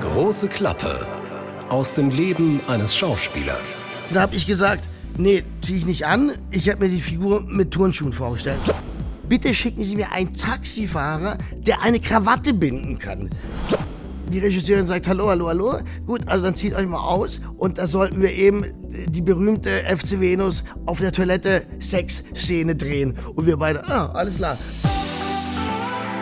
Große Klappe aus dem Leben eines Schauspielers. Da habe ich gesagt, nee, ziehe ich nicht an. Ich habe mir die Figur mit Turnschuhen vorgestellt. Bitte schicken Sie mir einen Taxifahrer, der eine Krawatte binden kann. Die Regisseurin sagt, hallo, hallo, hallo. Gut, also dann zieht euch mal aus. Und da sollten wir eben die berühmte FC Venus auf der Toilette Sex-Szene drehen. Und wir beide, ah, alles klar.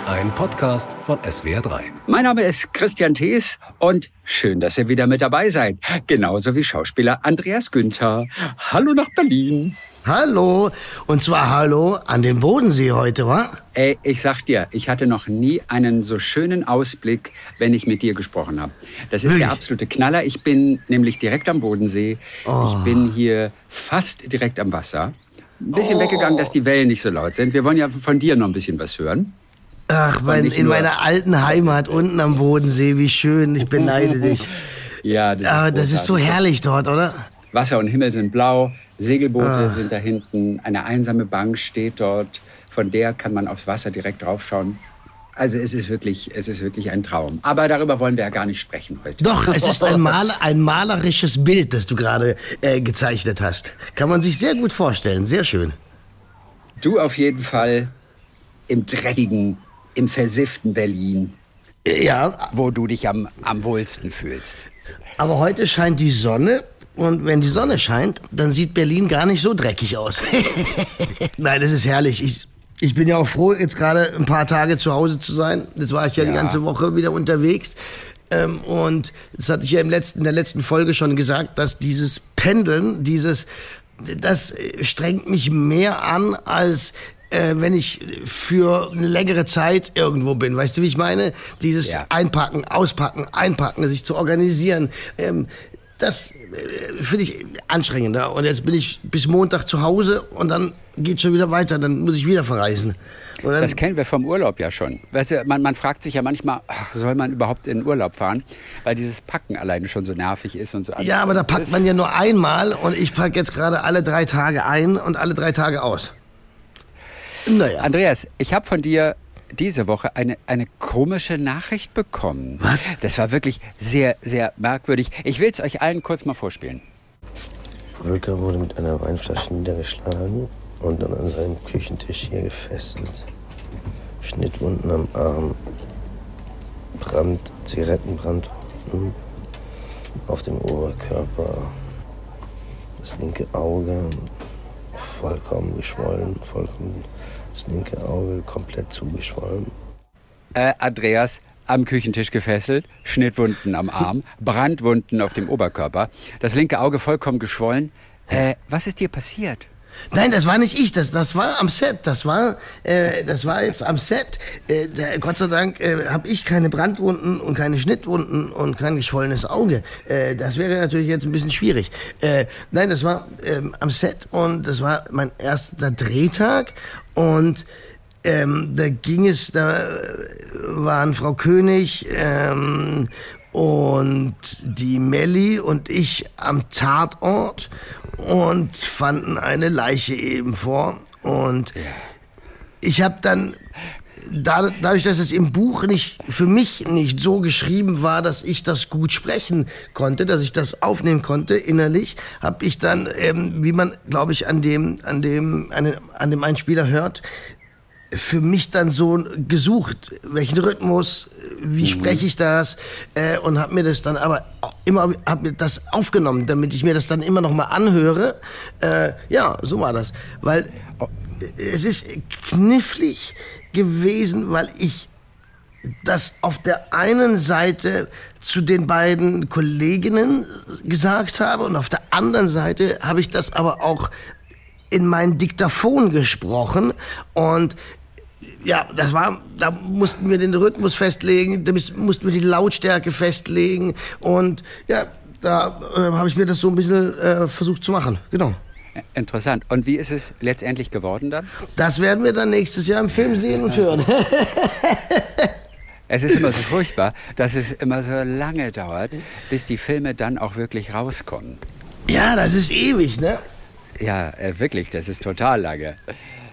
Ein Podcast von SWR3. Mein Name ist Christian Thees und schön, dass ihr wieder mit dabei seid. Genauso wie Schauspieler Andreas Günther. Hallo nach Berlin. Hallo. Und zwar hallo an den Bodensee heute, wa? Ey, ich sag dir, ich hatte noch nie einen so schönen Ausblick, wenn ich mit dir gesprochen habe. Das ist Wirklich? der absolute Knaller. Ich bin nämlich direkt am Bodensee. Oh. Ich bin hier fast direkt am Wasser. Ein bisschen Oh. weggegangen, dass die Wellen nicht so laut sind. Wir wollen ja von dir noch ein bisschen was hören. Ach, mein, in meiner alten Heimat unten am Bodensee, wie schön. Ich beneide dich. Ja, das ist, Aber das ist so herrlich dort, oder? Wasser und Himmel sind blau, Segelboote Ah. sind da hinten, eine einsame Bank steht dort, von der kann man aufs Wasser direkt draufschauen. Also es ist wirklich, es ist wirklich ein Traum. Aber darüber wollen wir ja gar nicht sprechen heute. Doch, es ist ein, Mal, ein malerisches Bild, das du gerade äh, gezeichnet hast. Kann man sich sehr gut vorstellen. Sehr schön. Du auf jeden Fall im dreckigen, im versifften Berlin, Ja, wo du dich am, am wohlsten fühlst. aber heute scheint die Sonne. Und wenn die Sonne scheint, dann sieht Berlin gar nicht so dreckig aus. Nein, das ist herrlich. Ich, ich bin ja auch froh, jetzt gerade ein paar Tage zu Hause zu sein. Jetzt war ich ja, die Ja. ganze Woche wieder unterwegs. Ähm, und das hatte ich ja im letzten, in der letzten Folge schon gesagt, dass dieses Pendeln, dieses, das strengt mich mehr an, als äh, wenn ich für eine längere Zeit irgendwo bin. Weißt du, wie ich meine? Dieses Ja. Einpacken, Auspacken, Einpacken, sich zu organisieren. Ähm, das äh, finde ich anstrengender. Und jetzt bin ich bis Montag zu Hause und dann geht schon wieder weiter. Dann muss ich wieder verreisen. Dann, Das kennen wir vom Urlaub ja schon. Weißt du, man, man fragt sich ja manchmal, ach, soll man überhaupt in den Urlaub fahren? Weil dieses Packen alleine schon so nervig ist und so. ja, aber da packt ist. man ja nur einmal und ich packe jetzt gerade alle drei Tage ein und alle drei Tage aus. Naja. Andreas, ich habe von dir diese Woche eine, eine komische Nachricht bekommen. Was? Das war wirklich sehr, sehr merkwürdig. Ich will es euch allen kurz mal vorspielen. Volker wurde mit einer Weinflasche niedergeschlagen und dann an seinem Küchentisch hier gefesselt. Schnittwunden am Arm, Brand, Zigarettenbrandwunden auf dem Oberkörper, das linke Auge vollkommen geschwollen, vollkommen das linke Auge komplett zugeschwollen. Äh, Andreas am Küchentisch gefesselt, Schnittwunden am Arm, Brandwunden auf dem Oberkörper, das linke Auge vollkommen geschwollen. Äh, was ist dir passiert? Nein, das war nicht ich, das, das war am Set, das war, äh, das war jetzt am Set. Äh, da, Gott sei Dank äh, habe ich keine Brandwunden und keine Schnittwunden und kein geschwollenes Auge. Äh, das wäre natürlich jetzt ein bisschen schwierig. Äh, nein, das war ähm, am Set und das war mein erster Drehtag und ähm, da ging es, da äh, waren Frau König ähm, und die Melli und ich am Tatort und fanden eine Leiche eben vor. Und ich habe dann, da, dadurch, dass es im Buch nicht für mich nicht so geschrieben war, dass ich das gut sprechen konnte, dass ich das aufnehmen konnte innerlich, habe ich dann, ähm, wie man, glaube ich, an dem, an dem, an dem, an dem Einspieler hört, für mich dann so gesucht, welchen Rhythmus, wie spreche ich das äh, und habe mir das dann aber immer hab mir das aufgenommen, damit ich mir das dann immer noch mal anhöre. Äh, ja, so war das, weil äh, es ist knifflig gewesen, weil ich das auf der einen Seite zu den beiden Kolleginnen gesagt habe und auf der anderen Seite habe ich das aber auch in mein Diktaphon gesprochen. Und ja, das war, da mussten wir den Rhythmus festlegen, da mussten wir die Lautstärke festlegen und ja, da äh, habe ich mir das so ein bisschen äh, versucht zu machen. Genau. Interessant. Und wie ist es letztendlich geworden dann? Das werden wir dann nächstes Jahr im Film sehen und hören. Es ist immer so furchtbar, dass es immer so lange dauert, bis die Filme dann auch wirklich rauskommen. ja, das ist ewig, ne? Ja, äh, wirklich, das ist total lange.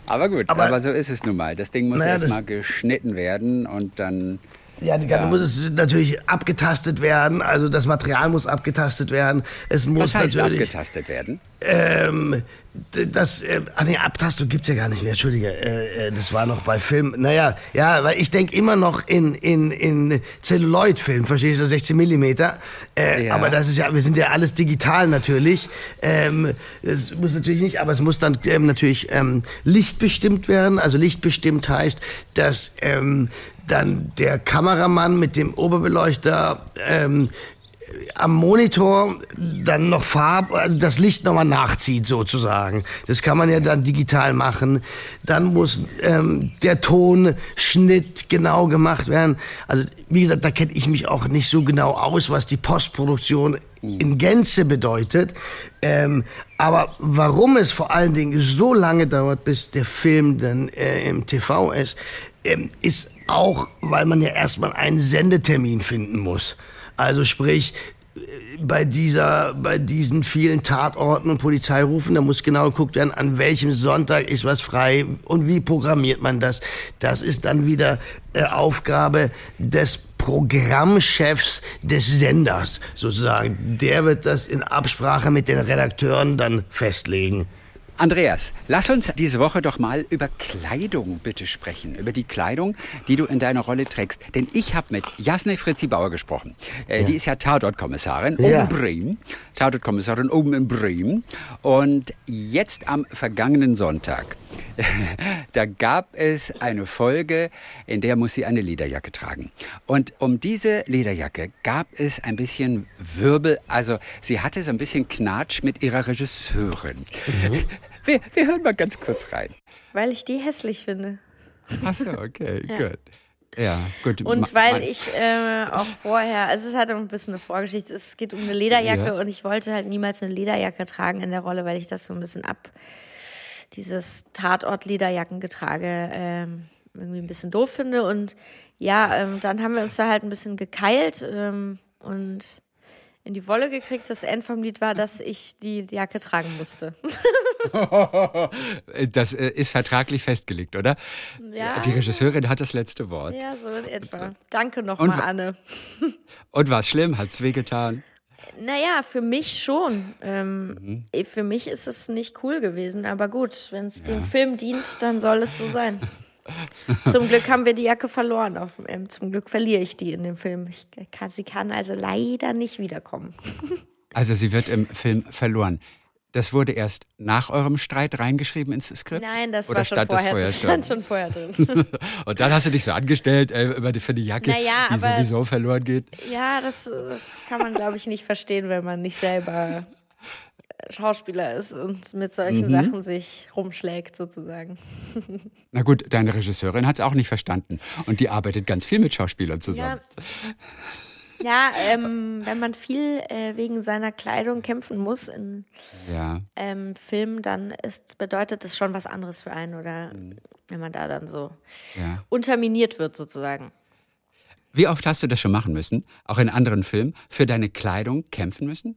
Aber gut, Aber- aber, so ist es nun mal. Das Ding muss Naja, erst das- mal geschnitten werden und dann Ja, die, dann muss es natürlich abgetastet werden. Also das Material muss abgetastet werden. Es muss Was heißt natürlich. abgetastet werden? Ähm, das, äh, ah nee, Abtastung gibt's ja gar nicht mehr, Entschuldige, äh, äh, das war noch bei Film. Naja, ja, weil ich denk immer noch in, in, in Celluloid-Film, verstehst du, 16 Millimeter. Äh, Ja. Aber das ist ja, wir sind ja alles digital natürlich. Ähm, das muss natürlich nicht, aber es muss dann ähm, natürlich ähm, lichtbestimmt werden. Also lichtbestimmt heißt, dass ähm, dann der Kameramann mit dem Oberbeleuchter ähm, am Monitor dann noch Farb, also das Licht nochmal nachzieht sozusagen. Das kann man ja dann digital machen. Dann muss ähm, der Tonschnitt genau gemacht werden. Also wie gesagt, da kenne ich mich auch nicht so genau aus, was die Postproduktion in Gänze bedeutet. Ähm, aber warum es vor allen Dingen so lange dauert, bis der Film dann äh, im TV ist, ähm, ist auch, weil man ja erstmal einen Sendetermin finden muss. Also sprich, bei dieser, bei diesen vielen Tatorten und Polizeirufen, da muss genau geguckt werden, an welchem Sonntag ist was frei und wie programmiert man das. Das ist dann wieder äh, Aufgabe des Programmchefs des Senders, sozusagen. Der wird das in Absprache mit den Redakteuren dann festlegen. Andreas, lass uns diese Woche doch mal über Kleidung bitte sprechen. Über die Kleidung, die du in deiner Rolle trägst. Denn ich habe mit Jasne Fritzi Bauer gesprochen. Äh, Die ist ja Tatortkommissarin oben Ja. in Bremen. Tatortkommissarin oben in Bremen. Und jetzt am vergangenen Sonntag, da gab es eine Folge, in der muss sie eine Lederjacke tragen. Und um diese Lederjacke gab es ein bisschen Wirbel. Also sie hatte so ein bisschen Knatsch mit ihrer Regisseurin. Wir, wir hören mal ganz kurz rein. Weil ich die hässlich finde. Achso, okay, gut. Ja, gut. Und weil ich äh, auch vorher, also es hat auch ein bisschen eine Vorgeschichte, es geht um eine Lederjacke Ja. und ich wollte halt niemals eine Lederjacke tragen in der Rolle, weil ich das so ein bisschen ab, dieses Tatort-Lederjackengetrage ähm, irgendwie ein bisschen doof finde. Und ja, ähm, dann haben wir uns da halt ein bisschen gekeilt ähm, und in die Wolle gekriegt. Das End vom Lied war, dass ich die Jacke tragen musste. Das äh, ist vertraglich festgelegt, oder? Ja. Die Regisseurin hat das letzte Wort. Ja, so in etwa. Danke Und nochmal, Anne. Und war es schlimm? Hat's wehgetan? Naja, für mich schon. Ähm, Mhm. eh, Für mich ist es nicht cool gewesen, aber gut, wenn es dem Film dient, dann soll es so sein. zum Glück haben wir die Jacke verloren. Auf, ähm, zum Glück verliere ich die in dem Film. Ich kann, sie kann also leider nicht wiederkommen. Also sie wird im Film verloren. Das wurde erst nach eurem Streit reingeschrieben ins Skript? Nein, das Oder war schon das vorher, vorher das schon? stand schon vorher drin. Und dann hast du dich so angestellt äh, über die, für die Jacke, Naja, die aber- sowieso verloren geht. ja, das, das kann man, glaube ich, nicht verstehen, wenn man nicht selber Schauspieler ist und mit solchen Mhm. Sachen sich rumschlägt, sozusagen. Na gut, deine Regisseurin hat es auch nicht verstanden. Und die arbeitet ganz viel mit Schauspielern Ja, zusammen. ja ähm, wenn man viel äh, wegen seiner Kleidung kämpfen muss in Ja. ähm, Filmen, dann ist, bedeutet das schon was anderes für einen oder wenn man da dann so ja. unterminiert wird sozusagen. Wie oft hast du das schon machen müssen, auch in anderen Filmen, für deine Kleidung kämpfen müssen?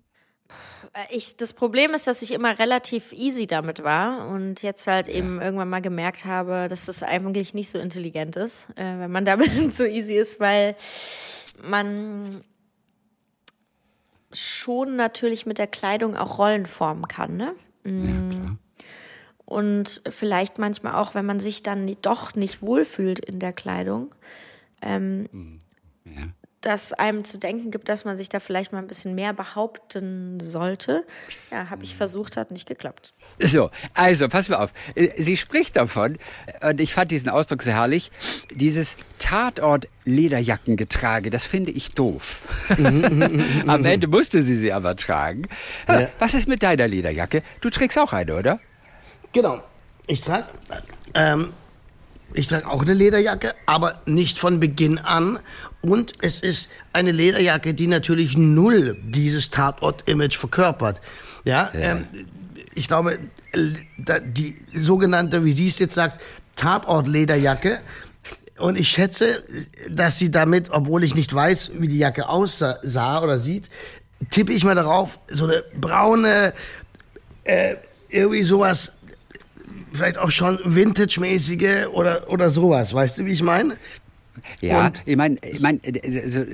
Äh, Ich, das Problem ist, dass ich immer relativ easy damit war und jetzt halt eben irgendwann mal gemerkt habe, dass das eigentlich nicht so intelligent ist, äh, wenn man damit so easy ist, weil man schon natürlich mit der Kleidung auch Rollen formen kann, ne? Ja, klar. Und vielleicht manchmal auch, wenn man sich dann doch nicht wohlfühlt in der Kleidung, ähm, Ja. Dass einem zu denken gibt, dass man sich da vielleicht mal ein bisschen mehr behaupten sollte. Ja, habe ich versucht, hat nicht geklappt. So, also pass mal auf. Äh, Sie spricht davon, äh, und ich fand diesen Ausdruck sehr herrlich, dieses Tatort-Lederjackengetrage, das finde ich doof. Am Ende musste sie sie aber tragen. Aber Was ist mit deiner Lederjacke? Du trägst auch eine, oder? Genau. Ich trage ähm, ich trage auch eine Lederjacke, aber nicht von Beginn an. Und es ist eine Lederjacke, die natürlich null dieses Tatort-Image verkörpert. Ja, Ähm, ich glaube, die sogenannte, wie sie es jetzt sagt, Tatort-Lederjacke. Und ich schätze, dass sie damit, obwohl ich nicht weiß, wie die Jacke aussah sah oder sieht, tippe ich mal darauf, so eine braune, äh, irgendwie sowas, vielleicht auch schon Vintage-mäßige oder, oder sowas. Weißt du, wie ich meine? Ja, Und- ich meine, ich mein,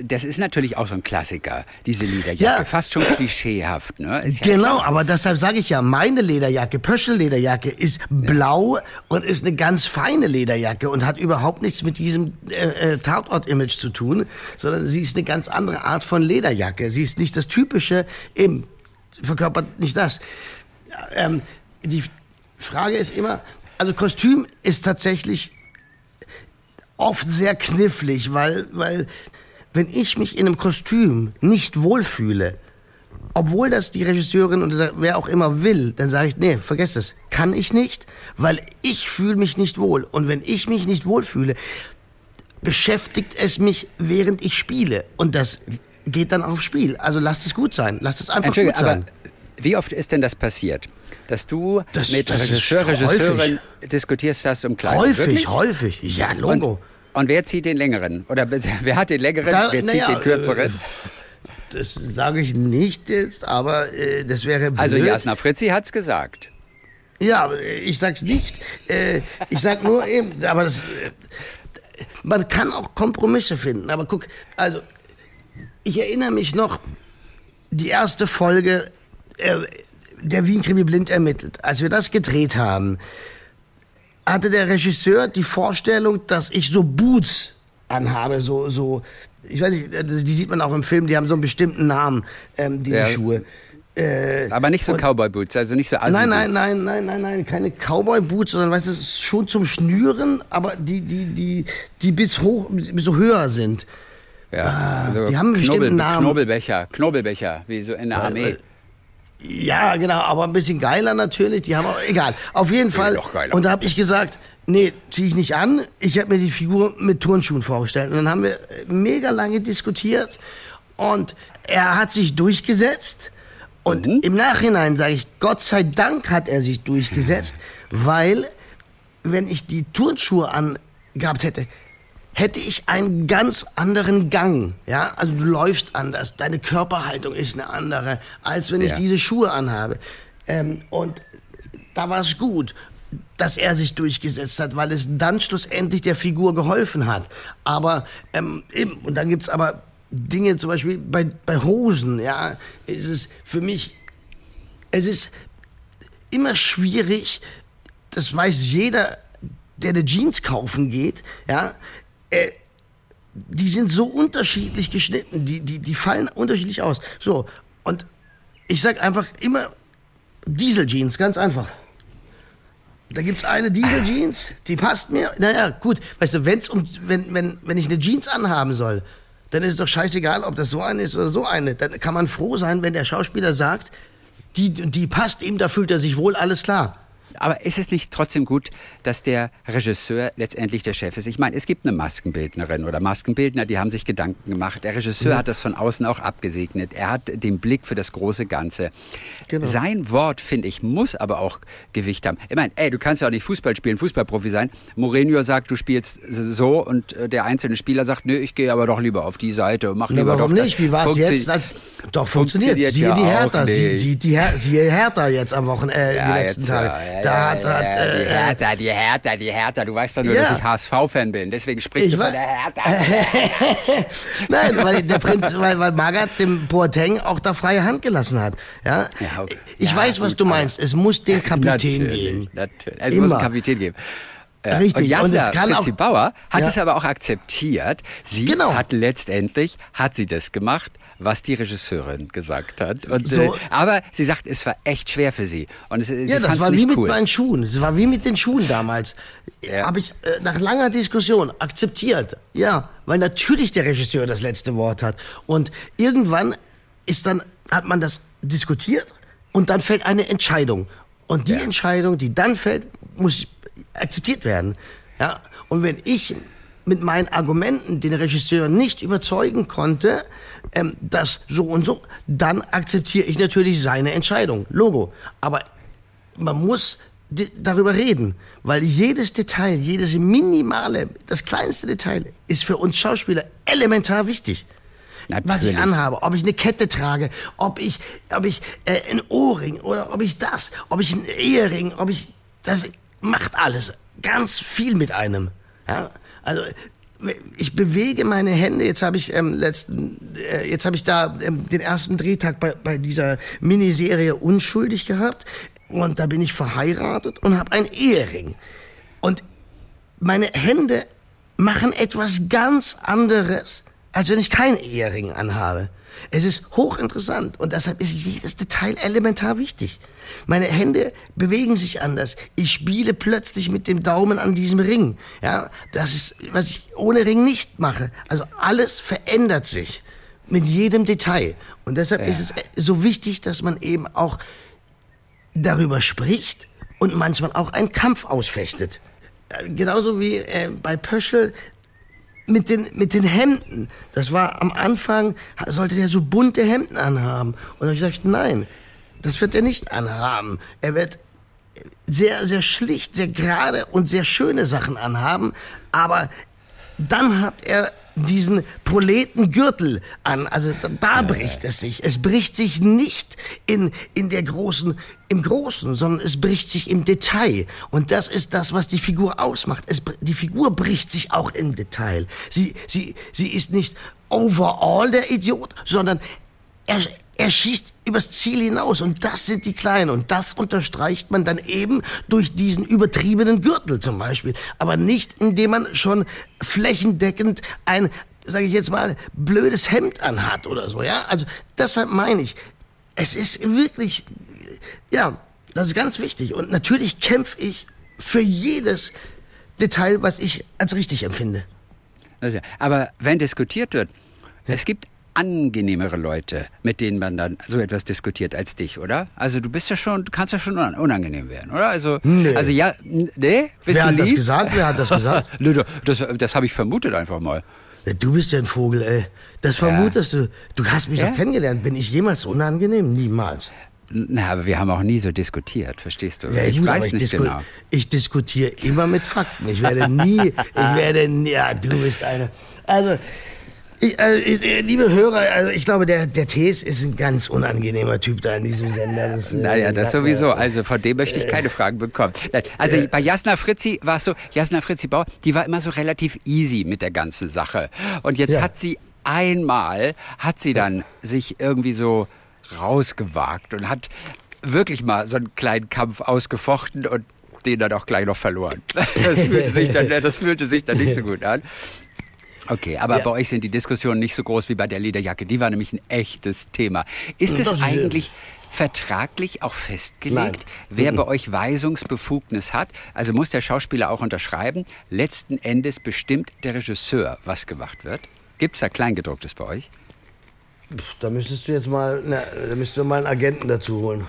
das ist natürlich auch so ein Klassiker, diese Lederjacke. Ja. Fast schon klischeehaft, ne? Ist ja Genau, aber deshalb sage ich ja, meine Lederjacke, Pöschel-Lederjacke, ist blau und ist eine ganz feine Lederjacke und hat überhaupt nichts mit diesem äh, äh, Tatort-Image zu tun, sondern sie ist eine ganz andere Art von Lederjacke. Sie ist nicht das typische, eben, verkörpert nicht das. Ähm, die Frage ist immer, also Kostüm ist tatsächlich oft sehr knifflig, weil, weil wenn ich mich in einem Kostüm nicht wohlfühle, obwohl das die Regisseurin oder wer auch immer will, dann sage ich, nee, vergesst es. Kann ich nicht, weil ich fühle mich nicht wohl. Und wenn ich mich nicht wohlfühle, beschäftigt es mich, während ich spiele. Und das geht dann aufs Spiel. Also lasst es gut sein. Lasst es einfach gut sein. wie oft ist denn das passiert? Dass du Das- mit das Regisseur, häufig. Regisseurin diskutierst hast um Kleidung. häufig, Wirklich? häufig. Ja, Logo. und wer zieht den längeren? Oder wer hat den längeren, Da- wer zieht naja, den kürzeren? Das sage ich nicht jetzt, aber äh, das wäre blöd. also Jasna Fritzi hat's gesagt. Ja, ich sag's nicht. Äh, ich sag nur eben, aber das, äh, man kann auch Kompromisse finden. Aber guck, also ich erinnere mich noch die erste Folge äh, der Wien Krimi blind ermittelt. Als wir das gedreht haben, hatte der Regisseur die Vorstellung, dass ich so Boots anhabe, so so. Ich weiß nicht, äh, die sieht man auch im Film. Die haben so einen bestimmten Namen, ähm, die, Ja. die Schuhe. Äh, Aber nicht so Cowboy-Boots, also nicht so assi Nein, nein, nein, nein, nein, nein, keine Cowboy-Boots, sondern weißt du, schon zum Schnüren, aber die, die, die, die bis hoch, bis so höher sind. Ja, Ah, die haben einen bestimmten Namen. Knobelbecher, Knobelbecher, wie so in der Armee. weil- Ja, genau, aber ein bisschen geiler natürlich. Die haben auch, egal. Auf jeden Fall. noch geiler. Und da habe ich gesagt, nee, zieh ich nicht an. Ich habe mir die Figur mit Turnschuhen vorgestellt. Und dann haben wir mega lange diskutiert. Und er hat sich durchgesetzt. Und Mhm. im Nachhinein sage ich, Gott sei Dank hat er sich durchgesetzt, weil wenn ich die Turnschuhe angehabt hätte, hätte ich einen ganz anderen Gang. Ja, also du läufst anders, deine Körperhaltung ist eine andere, als wenn ich Ja. diese Schuhe anhabe. Ähm, und da war es gut, dass er sich durchgesetzt hat, weil es dann schlussendlich der Figur geholfen hat. Aber ähm, eben, und dann gibt's aber Dinge, zum Beispiel bei, bei Hosen, ja, ist es für mich, es ist immer schwierig, das weiß jeder, der eine Jeans kaufen geht, ja, äh, die sind so unterschiedlich geschnitten, die, die, die fallen unterschiedlich aus. So, und ich sag einfach immer Diesel-Jeans, ganz einfach. Da gibt's eine Diesel-Jeans, die passt mir. Naja, gut, weißt du, wenn's um, wenn, wenn, wenn ich eine Jeans anhaben soll, dann ist es doch scheißegal, ob das so eine ist oder so eine. Dann kann man froh sein, wenn der Schauspieler sagt, die, die passt ihm, da fühlt er sich wohl, alles klar. Aber ist es nicht trotzdem gut, dass der Regisseur letztendlich der Chef ist? Ich meine, es gibt eine Maskenbildnerin oder Maskenbildner, die haben sich Gedanken gemacht. Der Regisseur hat das von außen auch abgesegnet. Er hat den Blick für das große Ganze. Genau. Sein Wort, finde ich, muss aber auch Gewicht haben. Ich meine, ey, du kannst ja auch nicht Fußball spielen, Fußballprofi sein. Mourinho sagt, du spielst so und äh, der einzelne Spieler sagt, nö, ich gehe aber doch lieber auf die Seite und mach Na, lieber warum doch nicht? Wie war es jetzt? Als, doch, funktioniert. funktioniert Siehe ja die Hertha. Sie, sie, die Her siehe Hertha jetzt am Wochenende, äh, die letzten jetzt, Tage. ja, ja, da ja, hat, ja, ja, die äh, Hertha, die Hertha, die Hertha. Du weißt doch nur, Ja. dass ich HSV-Fan bin. Deswegen sprichst Ich du von der Hertha. Nein, weil der Prinz, weil, weil Magath dem Boateng auch da freie Hand gelassen hat. Ja, Ja, okay. ich Ja, weiß, was du meinst. Es muss den Kapitän natürlich, geben. Natürlich. Es muss Immer. einen Kapitän geben. Äh, Richtig. Und Jasna Und Fritzi auch- Bauer hat Ja. es aber auch akzeptiert. Sie Genau. hat letztendlich, hat sie das gemacht, was die Regisseurin gesagt hat. Und, So. äh, aber sie sagt, es war echt schwer für sie. Und es, Ja, das war wie nicht mit cool. meinen Schuhen. Es war wie mit den Schuhen damals. Ja. Habe ich äh, nach langer Diskussion akzeptiert. Ja, weil natürlich der Regisseur das letzte Wort hat. Und irgendwann ist dann, hat man das diskutiert und dann fällt eine Entscheidung. Und die Entscheidung, die dann fällt, muss akzeptiert werden. Ja, und wenn ich mit meinen Argumenten den Regisseur nicht überzeugen konnte, ähm, das so und so, dann akzeptiere ich natürlich seine Entscheidung. Logo. Aber man muss darüber reden, weil jedes Detail, jedes minimale, das kleinste Detail ist für uns Schauspieler elementar wichtig. Was ich Natürlich. anhabe, ob ich eine Kette trage, ob ich, ob ich äh, ein Ohrring oder ob ich das, ob ich ein Ehering, ob ich das macht alles ganz viel mit einem. Ja? Also ich bewege meine Hände. Jetzt habe ich ähm, letzten, äh, jetzt habe ich da ähm, den ersten Drehtag bei, bei dieser Miniserie unschuldig gehabt und da bin ich verheiratet und habe einen Ehering und meine Hände machen etwas ganz anderes, als wenn ich keinen Ehering anhabe. Es ist hochinteressant und deshalb ist jedes Detail elementar wichtig. Meine Hände bewegen sich anders. Ich spiele plötzlich mit dem Daumen an diesem Ring. Ja, das ist, was ich ohne Ring nicht mache. Also alles verändert sich mit jedem Detail. Und deshalb ja. ist es so wichtig, dass man eben auch darüber spricht und manchmal auch einen Kampf ausfechtet. Äh, genauso wie äh, bei Pöschel mit den, mit den Hemden. Das war am Anfang, sollte der so bunte Hemden anhaben. Und da habe ich gesagt, nein, das wird er nicht anhaben. Er wird sehr, sehr schlicht, sehr gerade und sehr schöne Sachen anhaben. Aber dann hat er diesen Proletengürtel an. Also da, da bricht es sich. Es bricht sich nicht in, in der großen, im Großen, sondern es bricht sich im Detail. Und das ist das, was die Figur ausmacht. Es, die Figur bricht sich auch im Detail. Sie, sie, sie ist nicht overall der Idiot, sondern er, er schießt übers Ziel hinaus und das sind die Kleinen und das unterstreicht man dann eben durch diesen übertriebenen Gürtel zum Beispiel, aber nicht indem man schon flächendeckend ein, sage ich jetzt mal, blödes Hemd anhat oder so, ja? Also deshalb meine ich, es ist wirklich, ja, das ist ganz wichtig und natürlich kämpfe ich für jedes Detail, was ich als richtig empfinde. Aber wenn diskutiert wird, es gibt angenehmere Leute, mit denen man dann so etwas diskutiert als dich, oder? Also du bist ja schon, du kannst ja schon unangenehm werden, oder? Also, nee. also ja, nee? Bist Wer hat lieb? das gesagt? Wer hat das gesagt? das das habe ich vermutet einfach mal. Du bist ja ein Vogel, ey. Das vermutest ja. du. Du hast mich ja? doch kennengelernt. Bin ich jemals unangenehm? Niemals. Na, aber wir haben auch nie so diskutiert, verstehst du? Ja, ich gut, weiß ich nicht genau. Ich diskutiere immer mit Fakten. Ich werde nie, ich werde, ja, du bist eine. Also, ich, äh, liebe Hörer, also ich glaube, der, der Thees ist ein ganz unangenehmer Typ da in diesem Sender. Das, äh, naja, das sowieso. Also von dem möchte ich keine Fragen bekommen. Also bei Jasna Fritzi war es so, Jasna Fritzi Bauer, die war immer so relativ easy mit der ganzen Sache. Und jetzt ja. hat sie einmal, hat sie dann sich irgendwie so rausgewagt und hat wirklich mal so einen kleinen Kampf ausgefochten und den dann auch gleich noch verloren. Das fühlte sich dann, das fühlte sich dann nicht so gut an. Okay, aber ja. bei euch sind die Diskussionen nicht so groß wie bei der Lederjacke. Die war nämlich ein echtes Thema. Ist es eigentlich vertraglich auch festgelegt, Nein. wer mhm. bei euch Weisungsbefugnis hat? Also muss der Schauspieler auch unterschreiben. Letzten Endes bestimmt der Regisseur, was gemacht wird. Gibt es da Kleingedrucktes bei euch? Da müsstest du jetzt mal, na, da müsstest du mal einen Agenten dazu holen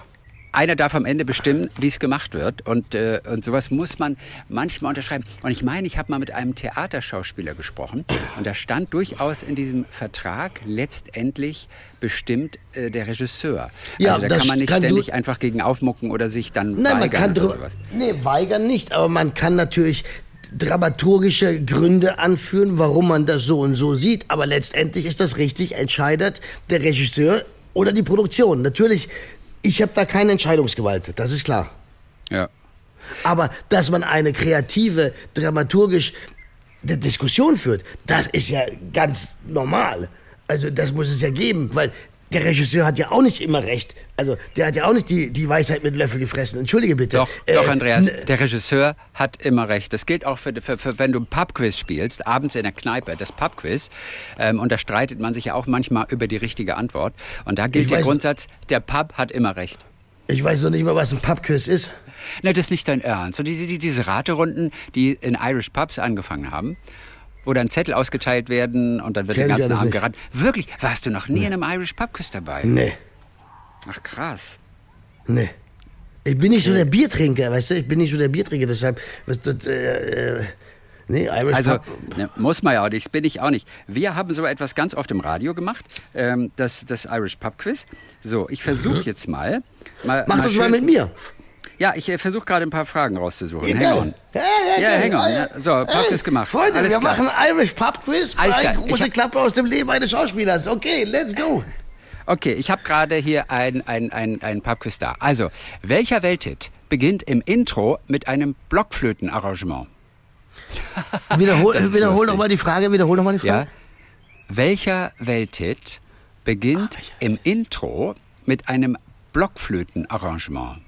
einer darf am Ende bestimmen, wie es gemacht wird. Und, äh, und sowas muss man manchmal unterschreiben. Und ich meine, ich habe mal mit einem Theaterschauspieler gesprochen und da stand durchaus in diesem Vertrag letztendlich bestimmt äh, der Regisseur. Ja, also da kann man nicht kann ständig einfach gegen aufmucken oder sich dann Nein, weigern man kann oder sowas. Nee, weigern nicht, aber man kann natürlich dramaturgische Gründe anführen, warum man das so und so sieht. Aber letztendlich ist das richtig, entscheidet der Regisseur oder die Produktion. Natürlich ich habe da keine Entscheidungsgewalt, das ist klar. Ja. Aber dass man eine kreative, dramaturgisch Diskussion führt, das ist ja ganz normal. Also das muss es ja geben, weil der Regisseur hat ja auch nicht immer recht. Also der hat ja auch nicht die, die Weisheit mit Löffel gefressen. Entschuldige bitte. Doch, äh, doch Andreas, der Regisseur hat immer recht. Das gilt auch für, für, für wenn du ein Pubquiz spielst, abends in der Kneipe, das Pubquiz. Ähm, und da streitet man sich ja auch manchmal über die richtige Antwort. Und da gilt der weiß, Grundsatz, der Pub hat immer recht. Ich weiß noch nicht mal, was ein Pubquiz ist. Na, das ist nicht dein Ernst. Und diese, diese Raterunden, die in Irish Pubs angefangen haben, wo dann Zettel ausgeteilt werden und dann wird Kenn der ganze Abend gerannt. Wirklich? Warst du noch nie nee. in einem Irish Pub Quiz dabei? Nee. Ach krass. Nee. Ich bin nicht so der Biertrinker, weißt du? Ich bin nicht so der Biertrinker, deshalb. Was, das, äh, äh, Nee, Irish also. Ne, muss man ja auch nicht, das bin ich auch nicht. Wir haben so etwas ganz oft im Radio gemacht, ähm, das, das Irish Pub Quiz. So, ich versuche mhm. jetzt mal. mal Mach mal das schön, mal mit mir. Ja, ich äh, versuche gerade ein paar Fragen rauszusuchen. Ja, hang on. Ja, ja, ja hang on. Ja. So, Pub ist gemacht. Freunde, Alles wir klar. machen Irish Pub Quiz. Alles eine große Klappe aus dem Leben eines Schauspielers. Okay, let's go. Okay, ich habe gerade hier ein, ein, ein, ein Pubquiz da. Also, welcher Welthit beginnt im Intro mit einem Blockflötenarrangement? Wiederhol, wiederhol lustig. noch mal die Frage, wiederhol noch mal die Ja. Frage. Welcher Welthit beginnt Ah, welcher im Intro mit einem Blockflötenarrangement?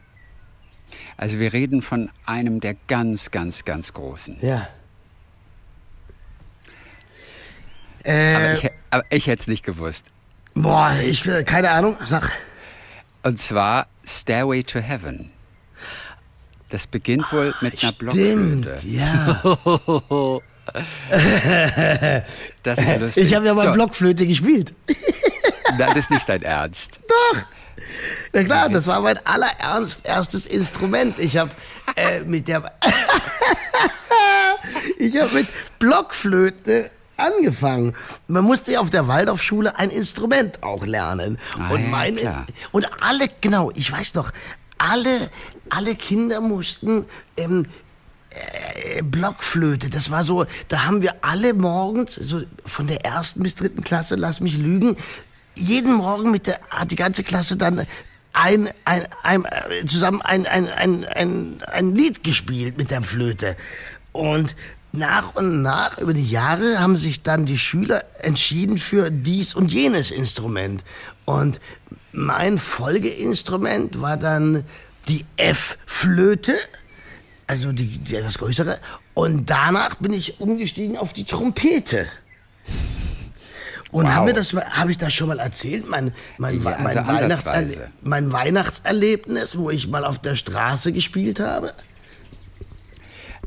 Also wir reden von einem der ganz, ganz, ganz großen. Ja. Aber Äh, ich, aber ich hätte es nicht gewusst. boah, ich, äh, keine Ahnung, sag. Und zwar Stairway to Heaven. Das beginnt wohl mit einer Stimmt, Blockflöte. ja. Das ist lustig. Ich habe ja mal So, Blockflöte gespielt. Das ist nicht dein Ernst. Na klar, das war mein allerernst erstes Instrument. Ich habe äh, mit der ich habe mit Blockflöte angefangen. Man musste ja auf der Waldorfschule ein Instrument auch lernen. Ah, und ja, meine klar. und alle genau, ich weiß noch, alle alle Kinder mussten ähm, äh, Blockflöte. Das war so, da haben wir alle morgens, so von der ersten bis dritten Klasse, lass mich lügen, jeden Morgen mit der, hat die ganze Klasse dann ein, ein, ein, äh, zusammen ein, ein, ein, ein, ein Lied gespielt mit der Flöte. Und nach und nach, über die Jahre, haben sich dann die Schüler entschieden für dies und jenes Instrument. Und mein Folgeinstrument war dann die F-Flöte also die, die etwas größere. Und danach bin ich umgestiegen auf die Trompete. Und Wow. haben wir das, habe ich das schon mal erzählt? Mein, mein, Ja, mein, also Weihnachtserle mein Weihnachtserlebnis, wo ich mal auf der Straße gespielt habe?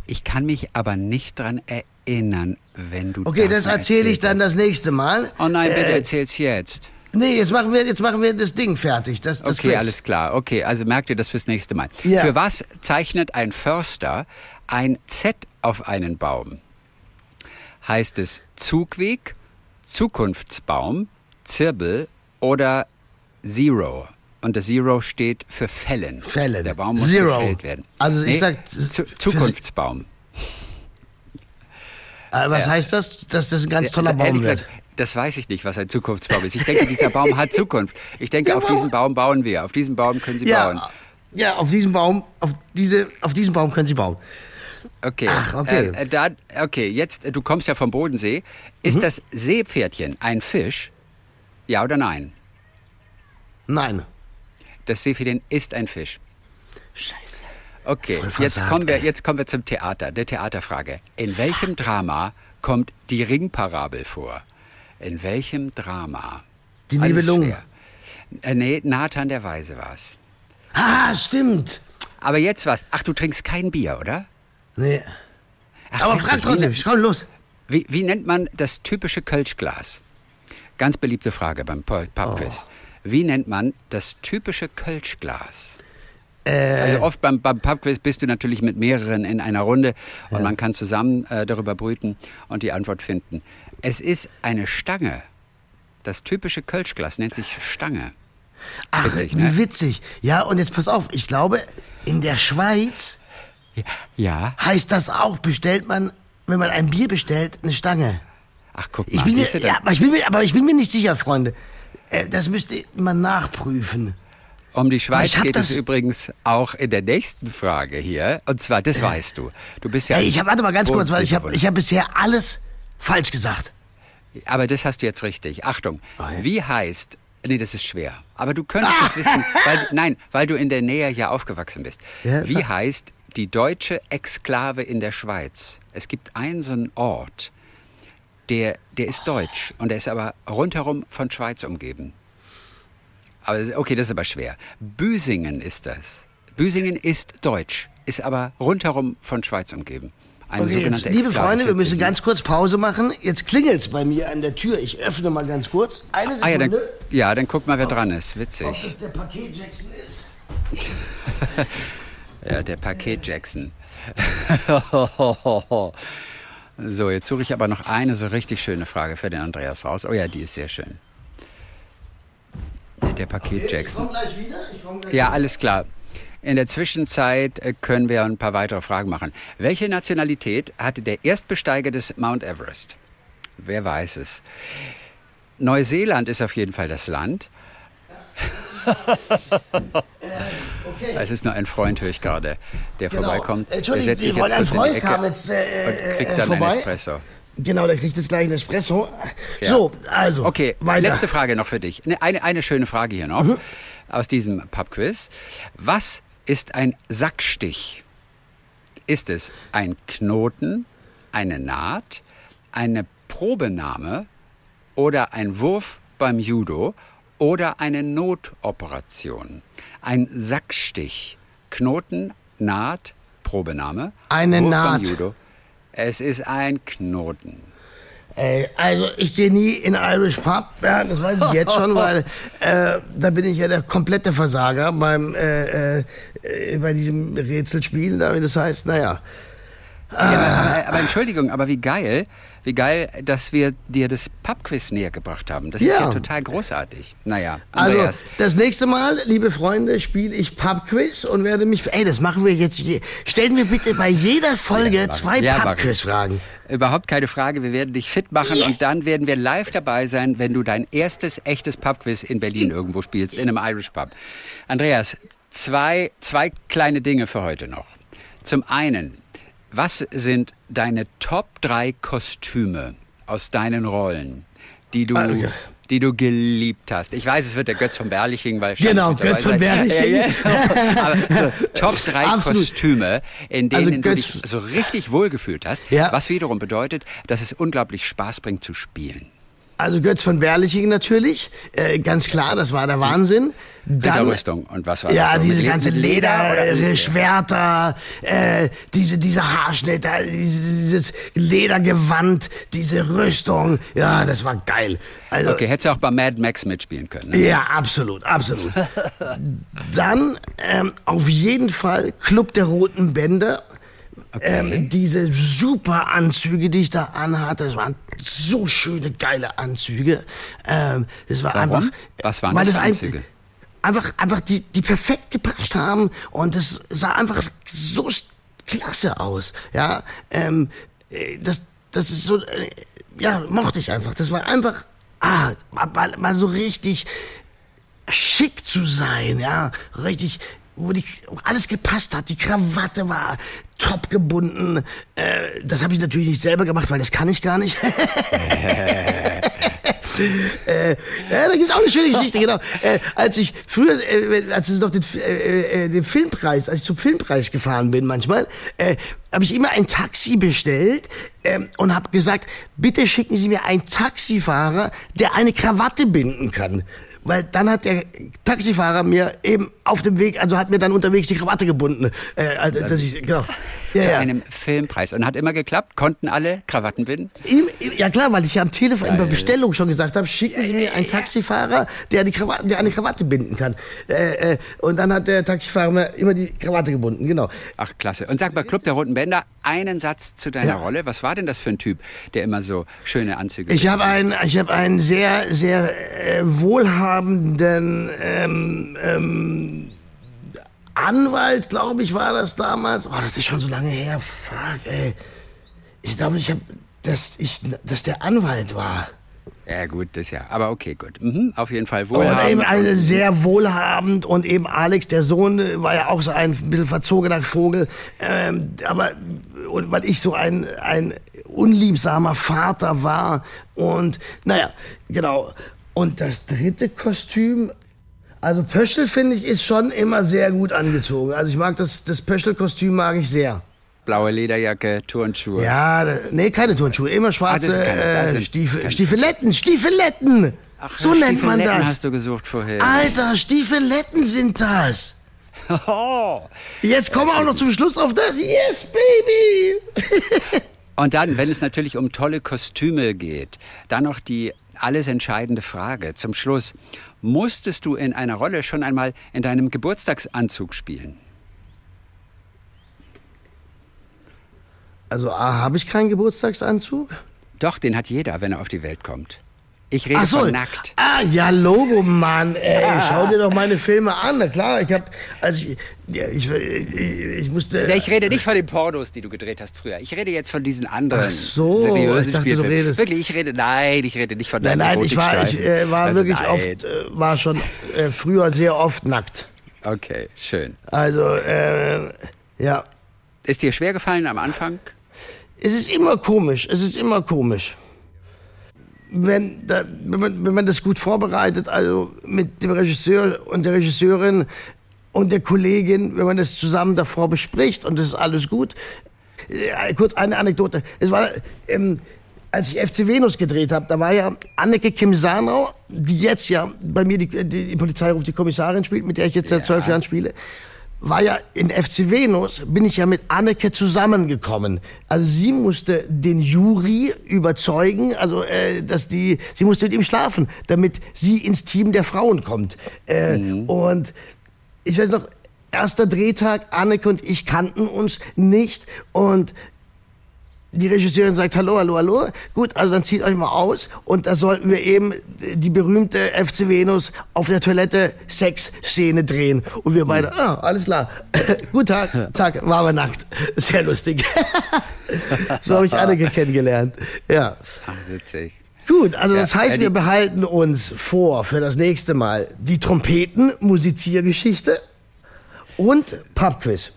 Ich kann mich aber nicht dran erinnern, wenn du Okay, das erzähle ich dann das nächste Mal. Oh nein, bitte Äh, erzähl's jetzt. nee, jetzt machen wir, jetzt machen wir das Ding fertig. Das, das Okay, Quiz. alles klar. Okay, also merkt ihr das fürs nächste Mal. Ja. Für was zeichnet ein Förster ein Z auf einen Baum? Heißt es Zugweg, Zukunftsbaum, Zirbel oder Zero? Und das Zero steht für Fällen. Fällen. Der Baum muss Zero. gefällt werden. Also ich sag, Zu, Zukunftsbaum. Äh, was heißt das? Dass das ein ganz toller Ja, Baum ehrlich wird. gesagt, das weiß ich nicht, was ein Zukunftsbaum ist. Ich denke, dieser Baum hat Zukunft. Ich denke, auf diesen Baum bauen wir. Auf diesen Baum können Sie bauen. Ja, ja, auf diesem Baum, auf diese, auf diesem Baum können Sie bauen. Okay. Ach, okay. Äh, äh, da, okay, jetzt, äh, du kommst ja vom Bodensee. Ist Mhm. das Seepferdchen ein Fisch? Ja oder nein? Nein. Das Seepferdchen ist ein Fisch. Scheiße. Okay, jetzt kommen, wir, jetzt kommen wir zum Theater, der Theaterfrage. In welchem Drama kommt die Ringparabel vor? In welchem Drama? Die schwer. Äh, nee, Nathan der Weise war's. Ah, stimmt. Aber jetzt was. Ach, du trinkst kein Bier, oder? Nee. Ach, Aber frag trotzdem, Wie, komm los. wie, wie nennt man das typische Kölschglas? Ganz beliebte Frage beim Pu- Pubquiz. Wie nennt man das typische Kölschglas? also oft beim, beim Pubquiz bist du natürlich mit mehreren in einer Runde und man kann zusammen äh, darüber brüten und die Antwort finden. Es ist eine Stange. Das typische Kölschglas nennt sich Stange. Ach, Witzig, wie ne? witzig. Ja, und jetzt pass auf, ich glaube, in der Schweiz Ja. heißt das auch, bestellt man, wenn man ein Bier bestellt, eine Stange. Ach, guck Ich mal. bin mir, ja, aber, ich bin mir, aber ich bin mir nicht sicher, Freunde. Äh, Das müsste man nachprüfen. Um die Ich Schweiz geht es übrigens auch in der nächsten Frage hier. Und zwar, das weißt du. Du bist ja. Ey, ich habe, warte mal ganz kurz, weil ich habe ich hab bisher alles falsch gesagt. Aber das hast du jetzt richtig. Achtung. Ah, ja. Wie heißt. Nee, das ist schwer. Aber du könntest es wissen. Weil, nein, weil du in der Nähe ja aufgewachsen bist. Ja, Wie heißt die deutsche Exklave in der Schweiz? Es gibt einen so einen Ort, der, der ist deutsch und der ist aber rundherum von Schweiz umgeben. Aber okay, das ist aber schwer. Büsingen ist das. Büsingen ist deutsch, ist aber rundherum von Schweiz umgeben. Okay, jetzt, liebe. Freunde, wir müssen ganz kurz Pause machen. Jetzt klingelt's bei mir an der Tür. Ich öffne mal ganz kurz. Eine Ah ja, dann, Sekunde. ja, dann guck mal, wer dran ist. Witzig. Ob das der Paket Jackson ist? Ja, der Paket Jackson. so, jetzt suche ich aber noch eine so richtig schöne Frage für den Andreas raus. Oh ja, die ist sehr schön. Der Paket Ich Jackson. komme gleich wieder. Ich komm gleich Ja, wieder. alles klar. In der Zwischenzeit äh, können wir ein paar weitere Fragen machen. Welche Nationalität hatte der Erstbesteiger des Mount Everest? Wer weiß es? Neuseeland ist auf jeden Fall das Land. Es ist nur ein Freund, höre ich gerade, der vorbeikommt. Der Entschuldigung, setzt sich jetzt ein kurz in die Freund Ecke jetzt, äh, und kriegt äh, dann vorbei. einen Espresso. Genau, der kriegt jetzt gleich einen Espresso. Ja. So, also. Okay, weiter. letzte Frage noch für dich. Ne, Eine, eine schöne Frage hier noch Mhm. aus diesem Pubquiz. Was ist ein Sackstich? Ist es ein Knoten, eine Naht, eine Probenahme oder ein Wurf beim Judo oder eine Notoperation? Ein Sackstich. Knoten, Naht, Probenahme. Eine Wurf Naht. Judo. Es ist ein Knoten. Ey, also ich gehe nie in Irish Pub, ja, das weiß ich jetzt schon, weil äh, da bin ich ja der komplette Versager beim äh, äh, äh, bei diesem Rätselspiel, da wie das heißt, naja. Ja, aber, aber Entschuldigung, aber wie geil, wie geil, dass wir dir das Pubquiz näher gebracht haben. Das ist Ja. ja total großartig. Naja, Also Andreas, das nächste Mal, liebe Freunde, spiele ich Pubquiz und werde mich, ey, das machen wir jetzt, je, stellen wir bitte bei jeder Folge zwei Ja, mach ich. Pubquiz-Fragen. überhaupt keine Frage, wir werden dich fit machen und dann werden wir live dabei sein, wenn du dein erstes echtes Pubquiz in Berlin irgendwo spielst, in einem Irish Pub. Andreas, zwei, zwei kleine Dinge für heute noch. Zum einen, was sind deine Top 3 Kostüme aus deinen Rollen, die du, Ah, ja. die du geliebt hast? Ich weiß, es wird der Götz von Berliching, weil Genau, Götz von Berliching. Ja, ja. Aber so, Top 3 Absolut. Kostüme, in Also denen du Götz- dich so richtig wohlgefühlt hast, was wiederum bedeutet, dass es unglaublich Spaß bringt zu spielen. Also Götz von Berliching natürlich, äh, ganz klar, das war der Wahnsinn. Dann, Rüstung und was war ja, das? so? diese ganze Leder, äh, Schwerter, äh, diese, diese Haarschnitte, dieses, dieses Ledergewand, diese Rüstung, ja, das war geil. Also, Okay, hättest du auch bei Mad Max mitspielen können. Ne? Ja, absolut, absolut. Dann ähm, auf jeden Fall Club der Roten Bänder. Ähm, diese super Anzüge, die ich da anhatte, das waren so schöne, geile Anzüge. Ähm, das war Warum? einfach. Was waren weil das für ein- Anzüge? Einfach, einfach die, die perfekt gepasst haben und es sah einfach so klasse aus. Ja, ähm, äh, das, das ist so, äh, ja, mochte ich einfach. Das war einfach, ah, mal, mal so richtig schick zu sein, ja, richtig, wo die, wo alles gepasst hat. Die Krawatte war top gebunden. Äh, das habe ich natürlich nicht selber gemacht, weil das kann ich gar nicht. äh, ja, da gibt's auch eine schöne Geschichte, genau. Äh, als ich früher, äh, als es noch den, äh, äh, den Filmpreis, als ich zum Filmpreis gefahren bin manchmal, äh, habe ich immer ein Taxi bestellt ähm, und habe gesagt, bitte schicken Sie mir einen Taxifahrer, der eine Krawatte binden kann. Weil dann hat der Taxifahrer mir eben auf dem Weg, also hat mir dann unterwegs die Krawatte gebunden. Äh, also, dass ich, genau. Ja, Zu ja. einem Filmpreis. Und hat immer geklappt? Konnten alle Krawatten binden? Ja klar, weil ich ja am Telefon in der Geil. Bestellung schon gesagt habe, schicken Sie mir einen Taxifahrer, der, die Krawatte, der eine Krawatte binden kann. Äh, äh, und dann hat der Taxifahrer immer die Krawatte gebunden, genau. Ach, klasse. Und sag mal, Club der Roten Bänder, einen Satz zu deiner Ja. Rolle. Was war denn das für ein Typ, der immer so schöne Anzüge Ich habe einen, ich habe einen sehr, sehr äh, wohlhabenden ähm, ähm, Anwalt, glaube ich, war das damals. Oh, das ist schon so lange her. Fuck, ey. Ich glaube, ich habe, dass ich, dass der Anwalt war. Ja, gut, das ja. Aber okay, gut. Mhm, auf jeden Fall Und eben wohlhabend. eine sehr wohlhabend und eben Alex, der Sohn, war ja auch so ein bisschen verzogener Vogel. Ähm, aber und weil ich so ein, ein unliebsamer Vater war und naja, genau. Und das dritte Kostüm, also Pöschel finde ich ist schon immer sehr gut angezogen. Also ich mag das, das Pöschel-Kostüm mag ich sehr. Blaue Lederjacke, Turnschuhe. Ja, nee, keine Turnschuhe, immer schwarze Ah, das ist keine, äh, Stiefel, Stiefeletten, Stiefeletten. Ach, so nennt man das. hast du gesucht vorher. Alter, Stiefeletten sind das. Jetzt kommen wir auch noch zum Schluss auf das. Yes, baby! Und dann, wenn es natürlich um tolle Kostüme geht, dann noch die alles entscheidende Frage zum Schluss. Musstest du in einer Rolle schon einmal in deinem Geburtstagsanzug spielen? Also, A, habe ich keinen Geburtstagsanzug? Doch, den hat jeder, wenn er auf die Welt kommt. Ich rede so. von nackt. Ah, ja, Logo, Mann. Ey, schau dir doch meine Filme an. Na klar, ich hab, also ich, ja, ich, ich, ich musste. Ja, ich rede nicht von den Pornos, die du gedreht hast früher. Ich rede jetzt von diesen anderen Ach so, seriösen ich dachte, du redest- Wirklich, ich rede, nein, ich rede nicht von nein, nein, ich war, ich äh, war Also wirklich nein. oft, äh, war schon äh, früher sehr oft nackt. Okay, schön. Also, äh, ja. Ist dir schwer gefallen am Anfang? Es ist immer komisch, es ist immer komisch. Wenn, da, wenn, man, wenn man das gut vorbereitet, also mit dem Regisseur und der Regisseurin und der Kollegin, wenn man das zusammen davor bespricht und das ist alles gut. Äh, kurz eine Anekdote. Es war, ähm, als ich FC Venus gedreht habe, da war ja Anneke Kim Sanau, die jetzt ja bei mir die, die, die Polizei ruft die Kommissarin spielt, mit der ich jetzt seit zwölf Jahren spiele war ja in FC Venus, bin ich ja mit Anneke zusammengekommen. Also sie musste den Jury überzeugen, also äh, dass die, sie musste mit ihm schlafen, damit sie ins Team der Frauen kommt. Äh, Und ich weiß noch, erster Drehtag, Anneke und ich kannten uns nicht und die Regisseurin sagt, hallo, hallo, hallo. Gut, also dann zieht euch mal aus. Und da sollten wir eben die berühmte FC Venus auf der Toilette Sex-Szene drehen. Und wir beide, ah, alles klar. Guten Tag, zack, waren wir nackt. Sehr lustig. so habe ich Anneke kennengelernt. Ja. Ach, witzig. Gut, also das Ja, heißt, Eddie. wir behalten uns vor für das nächste Mal die Trompeten-Musiziergeschichte und Pubquiz.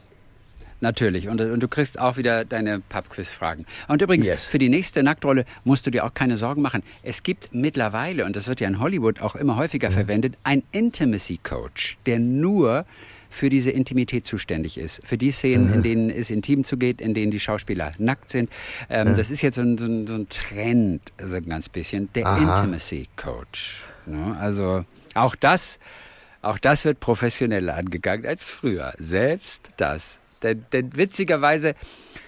Natürlich. Und, und du kriegst auch wieder deine Pub-Quiz-Fragen. Und übrigens, Yes. für die nächste Nacktrolle musst du dir auch keine Sorgen machen. Es gibt mittlerweile, und das wird ja in Hollywood auch immer häufiger verwendet, ein Intimacy-Coach, der nur für diese Intimität zuständig ist. Für die Szenen, in denen es intim zugeht, in denen die Schauspieler nackt sind. Ähm, Das ist jetzt so ein, so ein, Trend, so ein ganz bisschen. Der. Intimacy-Coach. Ne? Also auch das, auch das wird professioneller angegangen als früher. Selbst das. Denn, denn witzigerweise,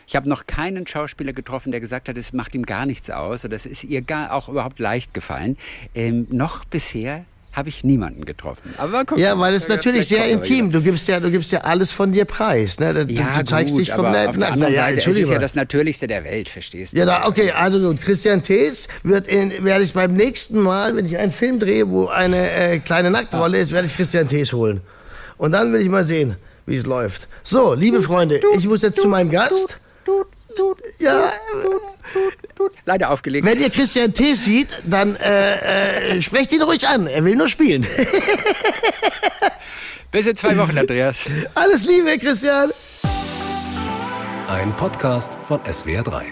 ich habe noch keinen Schauspieler getroffen, der gesagt hat, es macht ihm gar nichts aus oder es ist ihr gar auch überhaupt leicht gefallen. Ähm, noch bisher habe ich niemanden getroffen. Aber gucken. Ja, weil es natürlich sehr intim. Du gibst ja, du gibst ja alles von dir preis. Ne? Du, Ja, du zeigst gut, dich aber komplett auf der nackt. anderen Na ja, Seite, es ist ja das Natürlichste der Welt, verstehst du? Ja, da, okay, also gut. Christian Thees wird in, werde ich beim nächsten Mal, wenn ich einen Film drehe, wo eine äh, kleine Nacktrolle ist, werde ich Christian Thees holen. Und dann will ich mal sehen, wie es läuft. So, liebe Freunde, ich muss jetzt zu meinem Gast. Ja, Leider aufgelegt. wenn ihr Christian Thees sieht, dann äh, äh, sprecht ihn ruhig an. Er will nur spielen. Bis in zwei Wochen, Andreas. Alles Liebe, Christian. Ein Podcast von SWR3.